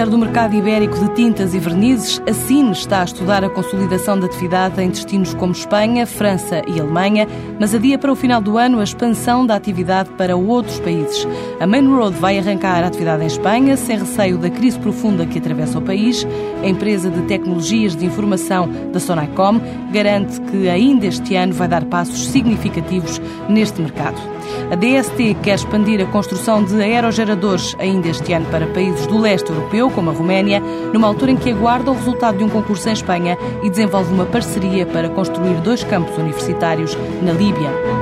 líder do mercado ibérico de tintas e vernizes, a Cine está a estudar a consolidação da atividade em destinos como Espanha, França e Alemanha, mas adia para o final do ano a expansão da atividade para outros países. A Main Road vai arrancar a atividade em Espanha, sem receio da crise profunda que atravessa o país. A empresa de tecnologias de informação da Sonacom garante que ainda este ano vai dar passos significativos neste mercado. A DST quer expandir a construção de aerogeradores ainda este ano para países do leste europeu, como a Roménia, numa altura em que aguarda o resultado de um concurso em Espanha e desenvolve uma parceria para construir dois campos universitários na Líbia.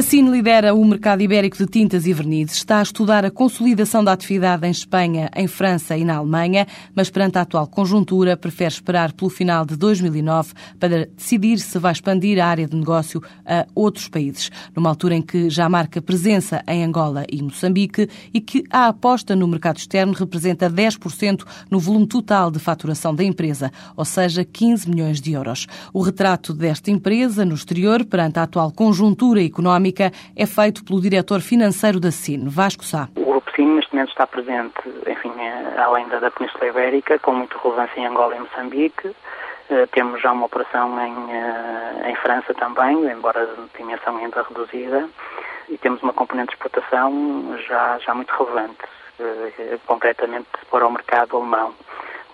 A Cine lidera o mercado ibérico de tintas e vernizes. Está a estudar a consolidação da atividade em Espanha, em França e na Alemanha, mas perante a atual conjuntura, prefere esperar pelo final de 2009 para decidir se vai expandir a área de negócio a outros países, numa altura em que já marca presença em Angola e Moçambique e que a aposta no mercado externo representa 10% no volume total de faturação da empresa, ou seja, 15 milhões de euros. O retrato desta empresa no exterior, perante a atual conjuntura económica, Económica é feito pelo diretor financeiro da SIN, Vasco Sá. O Grupo SIN neste momento está presente, enfim, é, além da, da Península Ibérica, com muita relevância em Angola e Moçambique. Uh, temos já uma operação em, uh, em França também, embora de dimensão ainda reduzida, e temos uma componente de exportação já, já muito relevante, uh, concretamente para o mercado alemão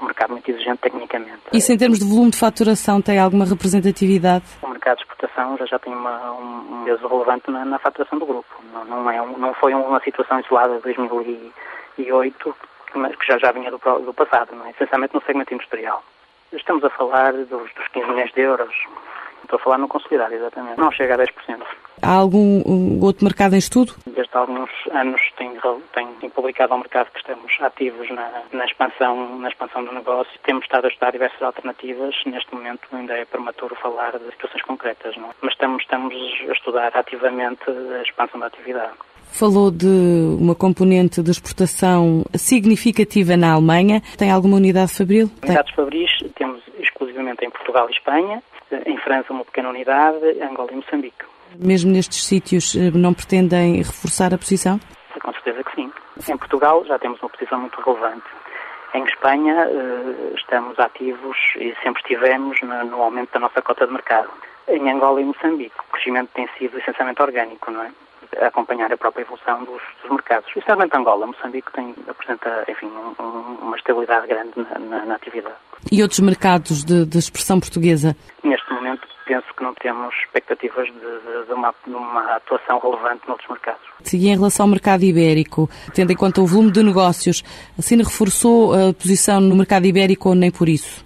um mercado muito exigente tecnicamente. Isso em termos de volume de faturação tem alguma representatividade? Mercado de exportação já, já tem uma, um peso relevante na, na, faturação do grupo. Não, não, é um, não foi uma situação isolada de 2008, mas que já, já vinha do, do passado, não é? essencialmente no segmento industrial. Estamos a falar dos, dos 15 milhões de euros. Estou a falar no consolidado, exatamente. Não chega a 10%. Há algum outro mercado em estudo? Desde há alguns anos tenho, tenho publicado ao mercado que estamos ativos na, na, expansão, na expansão do negócio. Temos estado a estudar diversas alternativas. Neste momento ainda é prematuro falar de situações concretas, não? É? mas estamos, estamos a estudar ativamente a expansão da atividade. Falou de uma componente de exportação significativa na Alemanha. Tem alguma unidade fabril? Unidades fabris temos exclusivamente em Portugal e Espanha. Em França, uma pequena unidade. Angola e Moçambique. Mesmo nestes sítios, eh, não pretendem reforçar a posição? Com certeza que sim. Em Portugal já temos uma posição muito relevante. Em Espanha eh, estamos ativos e sempre estivemos no aumento da nossa cota de mercado. Em Angola e Moçambique o crescimento tem sido essencialmente orgânico, não é? Acompanhar a própria evolução dos, dos mercados. Especialmente Angola, Moçambique tem, apresenta, enfim, um, uma estabilidade grande na, na, na, atividade. E outros mercados de, de expressão portuguesa? Neste momento penso que não temos expectativas de, de, de, uma, de uma, atuação relevante noutros mercados. E em relação ao mercado ibérico, tendo em conta o volume de negócios, a Cine reforçou a posição no mercado ibérico ou nem por isso?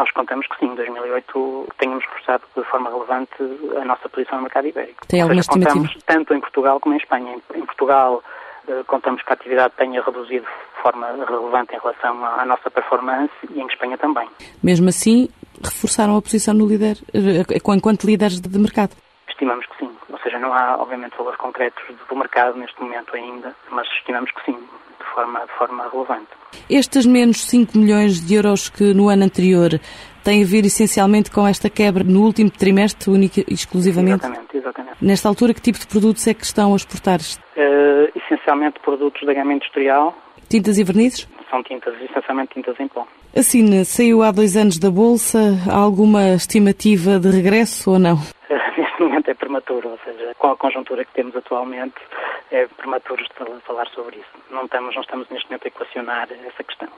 Nós contamos que sim, em 2008 tínhamos reforçado de forma relevante a nossa posição no mercado ibérico. Tem alguma seja, contamos tanto em Portugal como em Espanha. Em Portugal eh, contamos que a atividade tenha reduzido de forma relevante em relação à nossa performance e em Espanha também. Mesmo assim, reforçaram a posição no líder, eh, enquanto líderes de mercado? Estimamos que sim. Ou seja, não há, obviamente, valores concretos do mercado neste momento ainda, mas estimamos que sim, de forma, de forma relevante. Estes menos 5 milhões de euros que no ano anterior têm a ver essencialmente com esta quebra no último trimestre, única e exclusivamente? Exatamente, exatamente. Nesta altura, que tipo de produtos é que estão a exportar? Uh, essencialmente produtos da gama industrial. Tintas e vernizes? São tintas, essencialmente tintas em pó. Assim, saiu há dois anos da Bolsa. Há alguma estimativa de regresso ou não? Neste momento é prematuro, ou seja, com a conjuntura que temos atualmente, é prematuro falar sobre isso. Não estamos, não estamos neste momento a equacionar essa questão.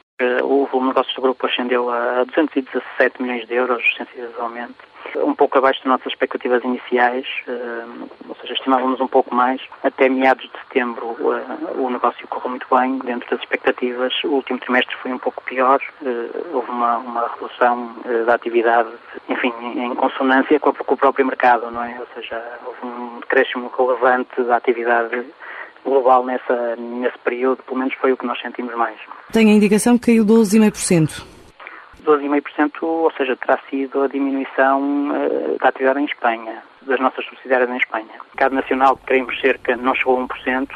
O volume de negócios do grupo ascendeu a 217 milhões de euros, sensivelmente, um pouco abaixo das nossas expectativas iniciais, eh, ou seja, estimávamos um pouco mais. Até meados de setembro eh, o negócio correu muito bem, dentro das expectativas. O último trimestre foi um pouco pior, eh, houve uma, uma redução da atividade, enfim, em consonância com, o próprio mercado, não é? Ou seja, houve um decréscimo relevante da atividade global nessa, nesse período, pelo menos foi o que nós sentimos mais. Tem a indicação que caiu 12,5%. 12,5%, ou seja, terá sido a diminuição uh, da atividade em Espanha, das nossas subsidiárias em Espanha. O mercado nacional, queremos cerca, não chegou a 1%.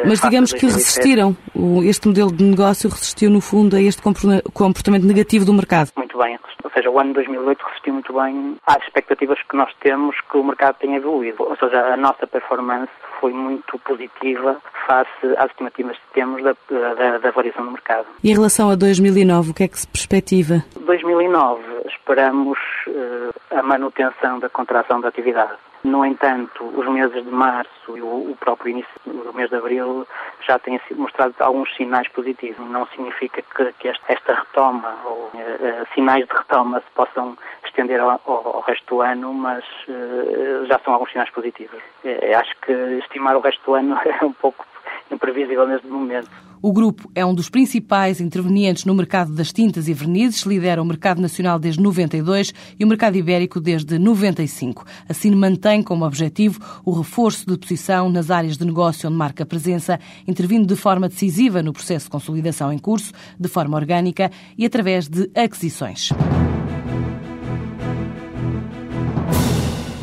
Eh, Mas digamos que resistiram. este modelo de negócio resistiu, no fundo, a este comportamento negativo do mercado. Muito bem, ou seja, o ano 2008 resistiu muito bem às expectativas que nós temos que o mercado tenha evoluído. Ou seja, a nossa performance foi muito positiva face às estimativas que temos da, da, da variação do mercado. E em relação a 2009, o que é que se perspectiva? 2009, esperamos uh, a manutenção da contração da atividade. No entanto, os meses de março e o, próprio início do mês de abril já têm mostrado alguns sinais positivos. Não significa que, que esta retoma ou uh, sinais de retoma se possam estender ao, ao, resto do ano, mas uh, já são alguns sinais positivos. Uh, acho que estimar o resto do ano é um pouco imprevisível neste momento. O grupo é um dos principais intervenientes no mercado das tintas e vernizes, lidera o mercado nacional desde 92 e o mercado ibérico desde 95. Assim mantém como objetivo o reforço de posição nas áreas de negócio onde marca presença, intervindo de forma decisiva no processo de consolidação em curso, de forma orgânica e através de aquisições.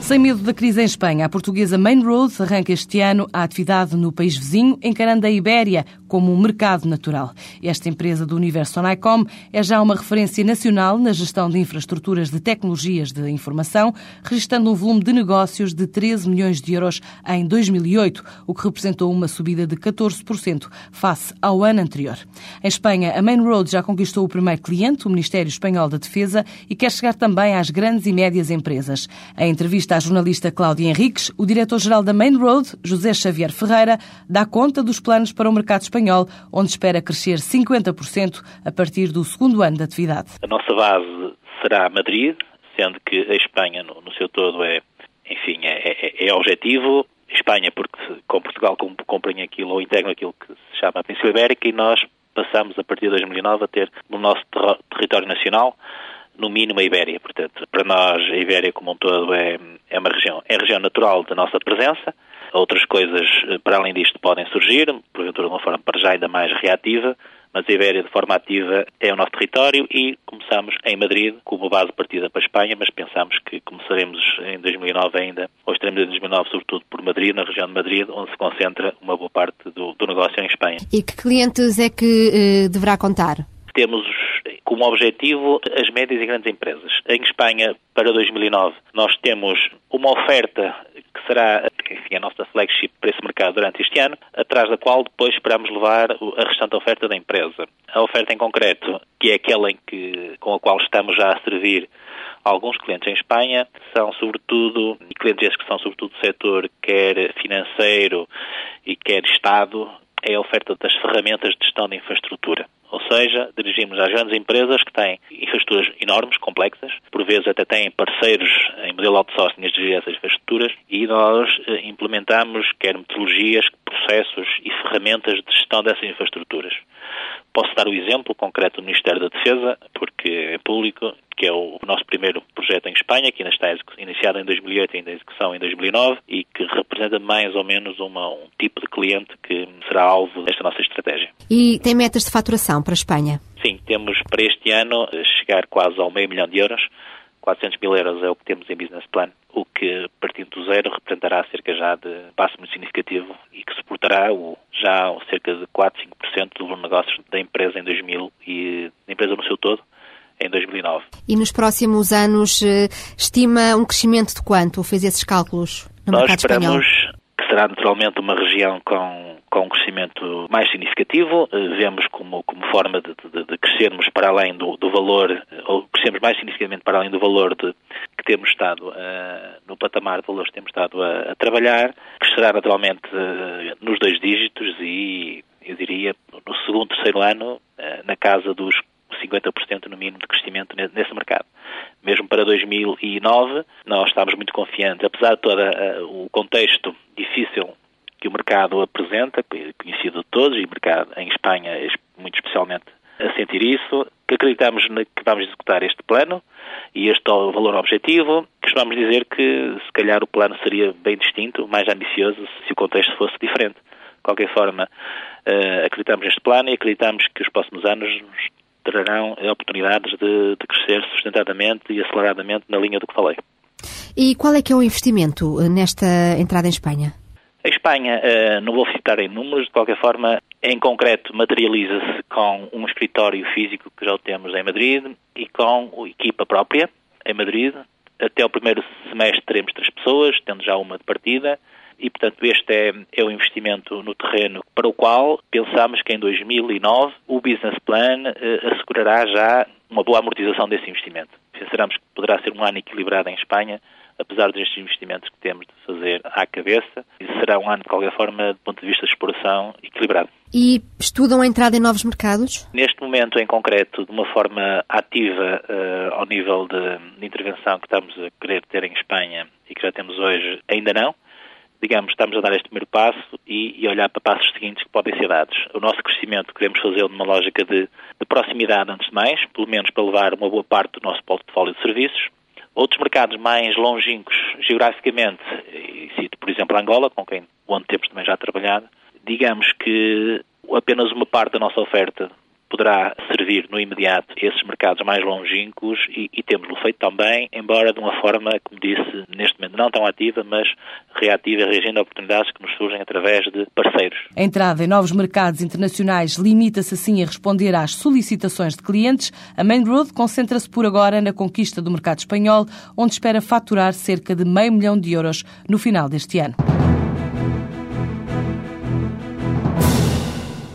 Sem medo da crise em Espanha, a portuguesa Main Road arranca este ano a atividade no país vizinho, encarando a Ibéria como um mercado natural. Esta empresa do universo Sonicom é já uma referência nacional na gestão de infraestruturas de tecnologias de informação, registrando um volume de negócios de 13 milhões de euros em 2008, o que representou uma subida de 14% face ao ano anterior. Em Espanha, a Main Road já conquistou o primeiro cliente, o Ministério Espanhol da Defesa, e quer chegar também às grandes e médias empresas. A entrevista à jornalista Cláudia Henriques, o diretor-geral da Main Road, José Xavier Ferreira, dá conta dos planos para o mercado espanhol, onde espera crescer 50% a partir do segundo ano de atividade. A nossa base será Madrid, sendo que a Espanha, no, no seu todo, é, enfim, é, é, é objetivo. Espanha, porque com Portugal comprem aquilo ou integram aquilo que se chama a Península Ibérica e nós passamos, a partir de 2009, a ter no nosso ter território nacional no mínimo a Ibéria. Portanto, para nós a Ibéria como um todo é, é uma região, é região natural da nossa presença. Outras coisas, eh, para além disto, podem surgir, porventura de uma forma para já ainda mais reativa, mas a Ibéria de forma ativa é o nosso território e começamos em Madrid como base partida para a Espanha, mas pensamos que começaremos em 2009 ainda, ou estaremos em 2009 sobretudo por Madrid, na região de Madrid, onde se concentra uma boa parte do, do negócio em Espanha. E que clientes é que eh, deverá contar? Temos como objetivo as médias e grandes empresas. Em Espanha, para 2009, nós temos uma oferta que será enfim, a nossa flagship para esse mercado durante este ano, atrás da qual depois esperamos levar a restante oferta da empresa. A oferta em concreto, que é aquela em que, com a qual estamos já a servir alguns clientes em Espanha, são sobretudo, clientes esses que são sobretudo do setor quer financeiro e quer Estado, é a oferta das ferramentas de gestão de infraestrutura. Ou seja, dirigimos às grandes empresas que têm infraestruturas enormes, complexas, por vezes até têm parceiros em modelo outsourcing a gerir essas infraestruturas e nós eh, implementamos quer metodologias, processos e ferramentas de gestão dessas infraestruturas. Posso dar o exemplo concreto do Ministério da Defesa, porque é público, que é o nosso primeiro projeto em Espanha, que ainda está iniciado em 2008 e ainda em execução em 2009, e que representa mais ou menos uma, um tipo de cliente que será alvo desta nossa estratégia. E tem metas de faturação para a Espanha? Sim, temos para este ano chegar quase ao meio milhão de euros. 400 mil euros é o que temos em business plan, o que, partindo do zero, representará cerca já de passo muito significativo e que suportará o, já cerca de 4, 5% do volume de negócios da empresa em 2000 e da empresa no seu todo em 2009. E nos próximos anos eh, estima um crescimento de quanto? Fez esses cálculos no Nós mercado esperamos espanhol? que será naturalmente uma região com com um crescimento mais significativo. Eh, vemos como, como forma de, de, de crescermos para além do, do, valor, eh, ou crescermos mais significativamente para além do valor de, que temos estado uh, no patamar de valores que temos estado a, a trabalhar. Crescerá naturalmente nos dois dígitos e, eu diria, no segundo, terceiro ano, na casa dos 50% no mínimo de crescimento nesse mercado. Mesmo para 2009, nós estamos muito confiantes, apesar de todo o contexto difícil que o mercado apresenta, conhecido de todos, e o mercado em Espanha muito especialmente a sentir isso, que acreditamos que vamos executar este plano e este é valor objetivo, vamos dizer que se calhar o plano seria bem distinto, mais ambicioso, se o contexto fosse diferente. De qualquer forma, eh, acreditamos neste plano e acreditamos que os próximos anos nos trarão oportunidades de, de crescer sustentadamente e aceleradamente na linha do que falei. E qual é que é o investimento eh, nesta entrada em Espanha? A Espanha, uh, não vou citar em números, de qualquer forma, Em concreto, materializa-se com um escritório físico que já temos em Madrid e com a equipa própria em Madrid. Até o primeiro semestre teremos três pessoas, tendo já uma de partida, e, portanto, este é, é o investimento no terreno para o qual pensamos que em 2009 o business plan eh, assegurará já uma boa amortização desse investimento. Pensamos que poderá ser um ano equilibrado em Espanha, apesar destes investimentos que temos de fazer à cabeça, e será um ano, de qualquer forma, do ponto de vista de exploração, equilibrado. E estudam a entrada em novos mercados? Neste momento, em concreto, de uma forma ativa uh, ao nível de, de intervenção que estamos a querer ter em Espanha e que já temos hoje, ainda não digamos, estamos a dar este primeiro passo e, e, olhar para passos seguintes que podem ser dados. O nosso crescimento queremos fazê-lo numa lógica de, de, proximidade, antes de mais, pelo menos para levar uma boa parte do nosso portfólio de serviços. Outros mercados mais longínquos geograficamente, e cito, por exemplo, Angola, com quem onde temos também já trabalhado, digamos que apenas uma parte da nossa oferta poderá servir no imediato esses mercados mais longínquos e, e temos-lo feito também, embora de uma forma, como disse, neste momento não tão ativa, mas reativa, reagindo a oportunidades que nos surgem através de parceiros. A entrada em novos mercados internacionais limita-se assim a responder às solicitações de clientes. A Main Road concentra-se por agora na conquista do mercado espanhol, onde espera faturar cerca de meio milhão de euros no final deste ano.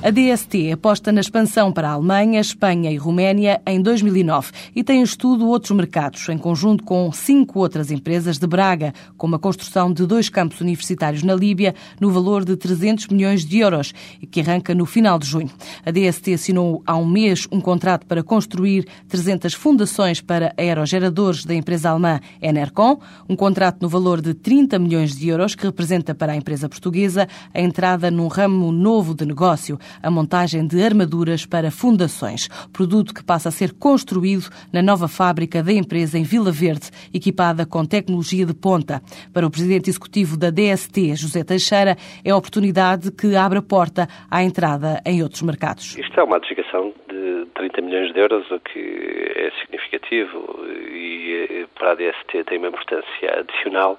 A DST aposta na expansão para a Alemanha, Espanha e Roménia em 2009 e tem em estudo outros mercados, em conjunto com cinco outras empresas de Braga, como a construção de dois campos universitários na Líbia, no valor de 300 milhões de euros, e que arranca no final de junho. A DST assinou há um mês um contrato para construir 300 fundações para aerogeradores da empresa alemã Enercon, um contrato no valor de 30 milhões de euros, que representa para a empresa portuguesa a entrada num ramo novo de negócio a montagem de armaduras para fundações, produto que passa a ser construído na nova fábrica da empresa em Vila Verde, equipada com tecnologia de ponta. Para o presidente executivo da DST, José Teixeira, é a oportunidade que abre a porta à entrada em outros mercados. Isto é uma adjudicação de 30 milhões de euros, o que é significativo e eh, para a DST tem uma importância adicional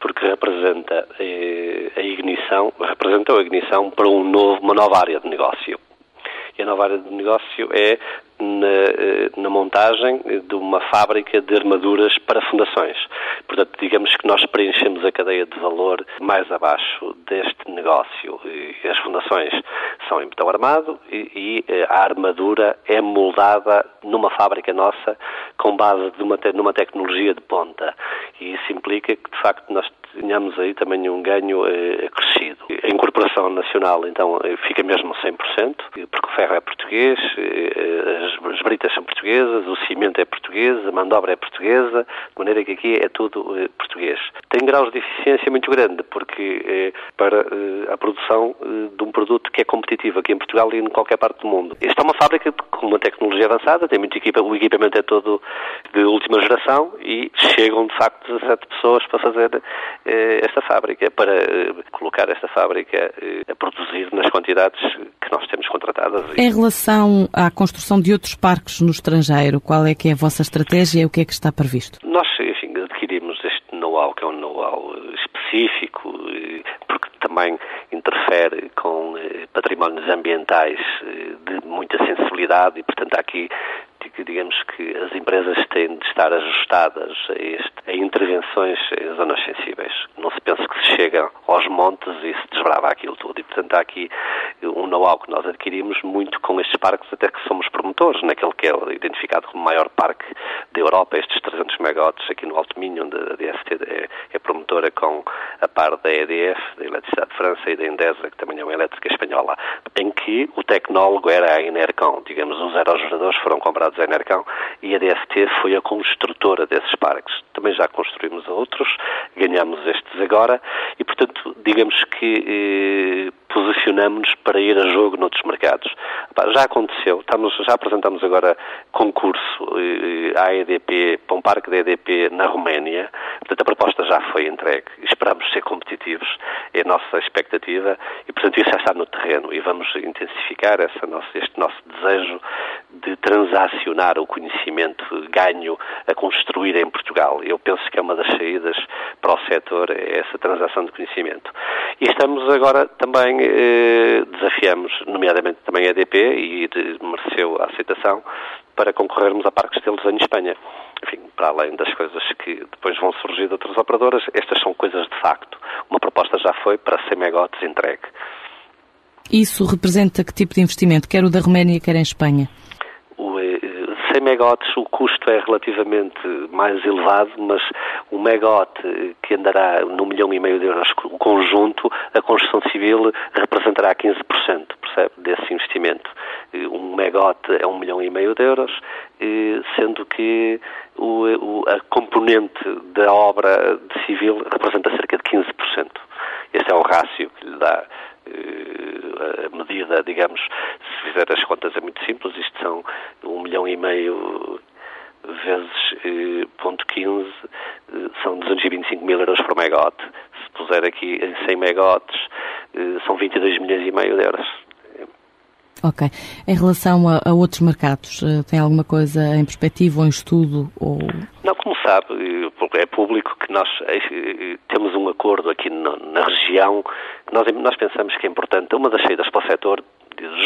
porque representa eh, a ignição, representa a ignição para um novo, uma nova área de negócio. E a nova área de negócio é na, eh, na, montagem de uma fábrica de armaduras para fundações. Portanto, digamos que nós preenchemos a cadeia de valor mais abaixo deste negócio. E as fundações são em betão armado e, e eh, a armadura é moldada numa fábrica nossa com base de uma, numa tecnologia de ponta. E isso implica que, de facto, nós tenhamos aí também um ganho eh, acrescido. A incorporação nacional, então, eh, fica mesmo 100%, porque o ferro é português, eh, as, as britas são portuguesas, o cimento é português, a mandobra é portuguesa, de maneira que aqui é tudo eh, português. Tem graus de eficiência muito grande, porque eh, para eh, a produção de um produto que é competitivo aqui em Portugal e em qualquer parte do mundo. Esta é uma fábrica com uma tecnologia avançada, tem muito equipa, o equipamento é todo de última geração e chegam de facto 17 pessoas para fazer esta fábrica, para colocar esta fábrica a produzir nas quantidades que nós temos contratadas. Em relação à construção de outros parques no estrangeiro, qual é que é a vossa estratégia e o que é que está previsto? Nós, know-how, que é um know-how específico, porque também interfere com eh, patrimónios ambientais eh, de muita sensibilidade e, portanto, há aqui digamos que as empresas têm de estar ajustadas a, este, a intervenções em zonas sensíveis. Não se pensa que se chega aos montes e se desbrava aquilo tudo. E, portanto, há aqui um know-how que nós adquirimos muito com estes parques, até que somos promotores, naquele que é identificado como o maior parque da Europa, estes 300 megawatts aqui no Alto Minho, onde a DST é, é promotora com a par da EDF, da Eletricidade de França e da Endesa, que também é uma elétrica espanhola, em que o tecnólogo era a Enercon. Digamos, os aerogeradores foram comprados a Enercon e a DST foi a construtora desses parques. Também já construímos outros, ganhamos estes agora e, portanto, digamos que eh, posicionamos-nos para ir a jogo noutros mercados. Já aconteceu, estamos, já apresentamos agora concurso eh, à EDP, para um parque da EDP na Roménia, portanto a proposta já foi entregue, esperamos ser competitivos, é a nossa expectativa e portanto isso já está no terreno e vamos intensificar essa nossa, este nosso desejo de transacionar o conhecimento ganho a construir em Portugal. Eu penso que é uma das saídas para o setor é essa transação de conhecimento. E estamos agora também, eh, desafiamos, nomeadamente também a EDP, e mereceu a aceitação, para concorrermos a parques de em Espanha. Enfim, para além das coisas que depois vão surgir de outras operadoras, estas são coisas de facto. Uma proposta já foi para 100 megawatts entregue. Isso representa que tipo de investimento, quer o da Roménia, quer em Espanha? O, 100 eh, megawatts o custo é relativamente mais elevado, mas o megawatt que andará no milhão e meio de euros o conjunto, a construção civil representará 15%, percebe, desse investimento. Um megawatt é um milhão e meio de euros, sendo que o, a componente da obra civil representa cerca de 15%. Esse é o rácio que lhe dá eh, a medida, digamos, se fizer as contas é muito simples, isto são um milhão e meio vezes eh, ponto 15 eh, são 225 mil euros por megawatt. Se puser aqui em 100 megawatts são 22 milhões e meio de euros. Ok. Em relação a, a, outros mercados, tem alguma coisa em perspectiva ou em estudo? Ou... Não, como sabe, é público que nós temos um acordo aqui na, na região nós, nós pensamos que é importante, uma das saídas para o setor,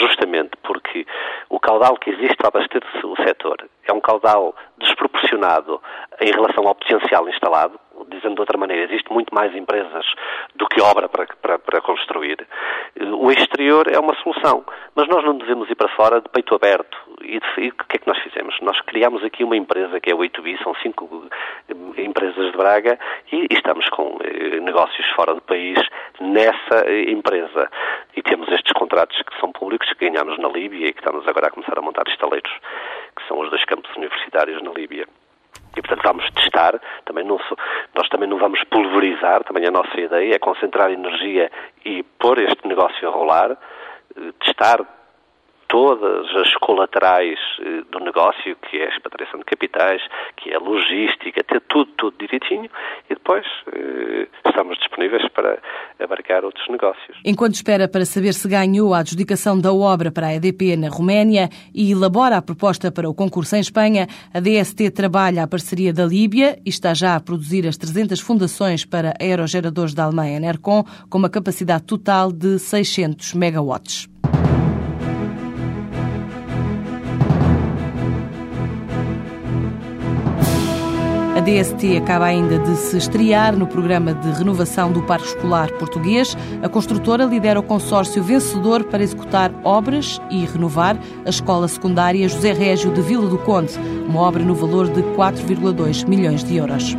justamente porque o caudal que existe para abastecer o setor é um caudal desproporcionado em relação ao potencial instalado, dizendo de outra maneira, existe muito mais empresas do que obra para, para, para, construir. O exterior é uma solução, mas nós não devemos ir para fora de peito aberto. E, e o que é que nós fizemos? Nós criamos aqui uma empresa que é o 8B, são cinco eh, empresas de Braga, e, e estamos com eh, negócios fora do país nessa eh, empresa. E temos estes contratos que são públicos, que ganhamos na Líbia e que estamos agora a começar a montar estaleiros, que são os dois campos universitários na Líbia. E, portanto, vamos testar, também não, nós também não vamos pulverizar, também a nossa ideia é concentrar energia e pôr este negócio a rolar, eh, testar todas as colaterais eh, do negócio, que é a expatriação de capitais, que é a logística, ter tudo, tudo direitinho e depois eh, estamos disponíveis para outros negócios. Enquanto espera para saber se ganhou a adjudicação da obra para a EDP na Roménia e elabora a proposta para o concurso em Espanha, a DST trabalha a parceria da Líbia e está já a produzir as 300 fundações para aerogeradores da Alemanha NERCOM, com uma capacidade total de 600 megawatts. DST acaba ainda de se estrear no programa de renovação do Parque Escolar Português. A construtora lidera o consórcio vencedor para executar obras e renovar a escola secundária José Régio de Vila do Conde, uma obra no valor de 4,2 milhões de euros.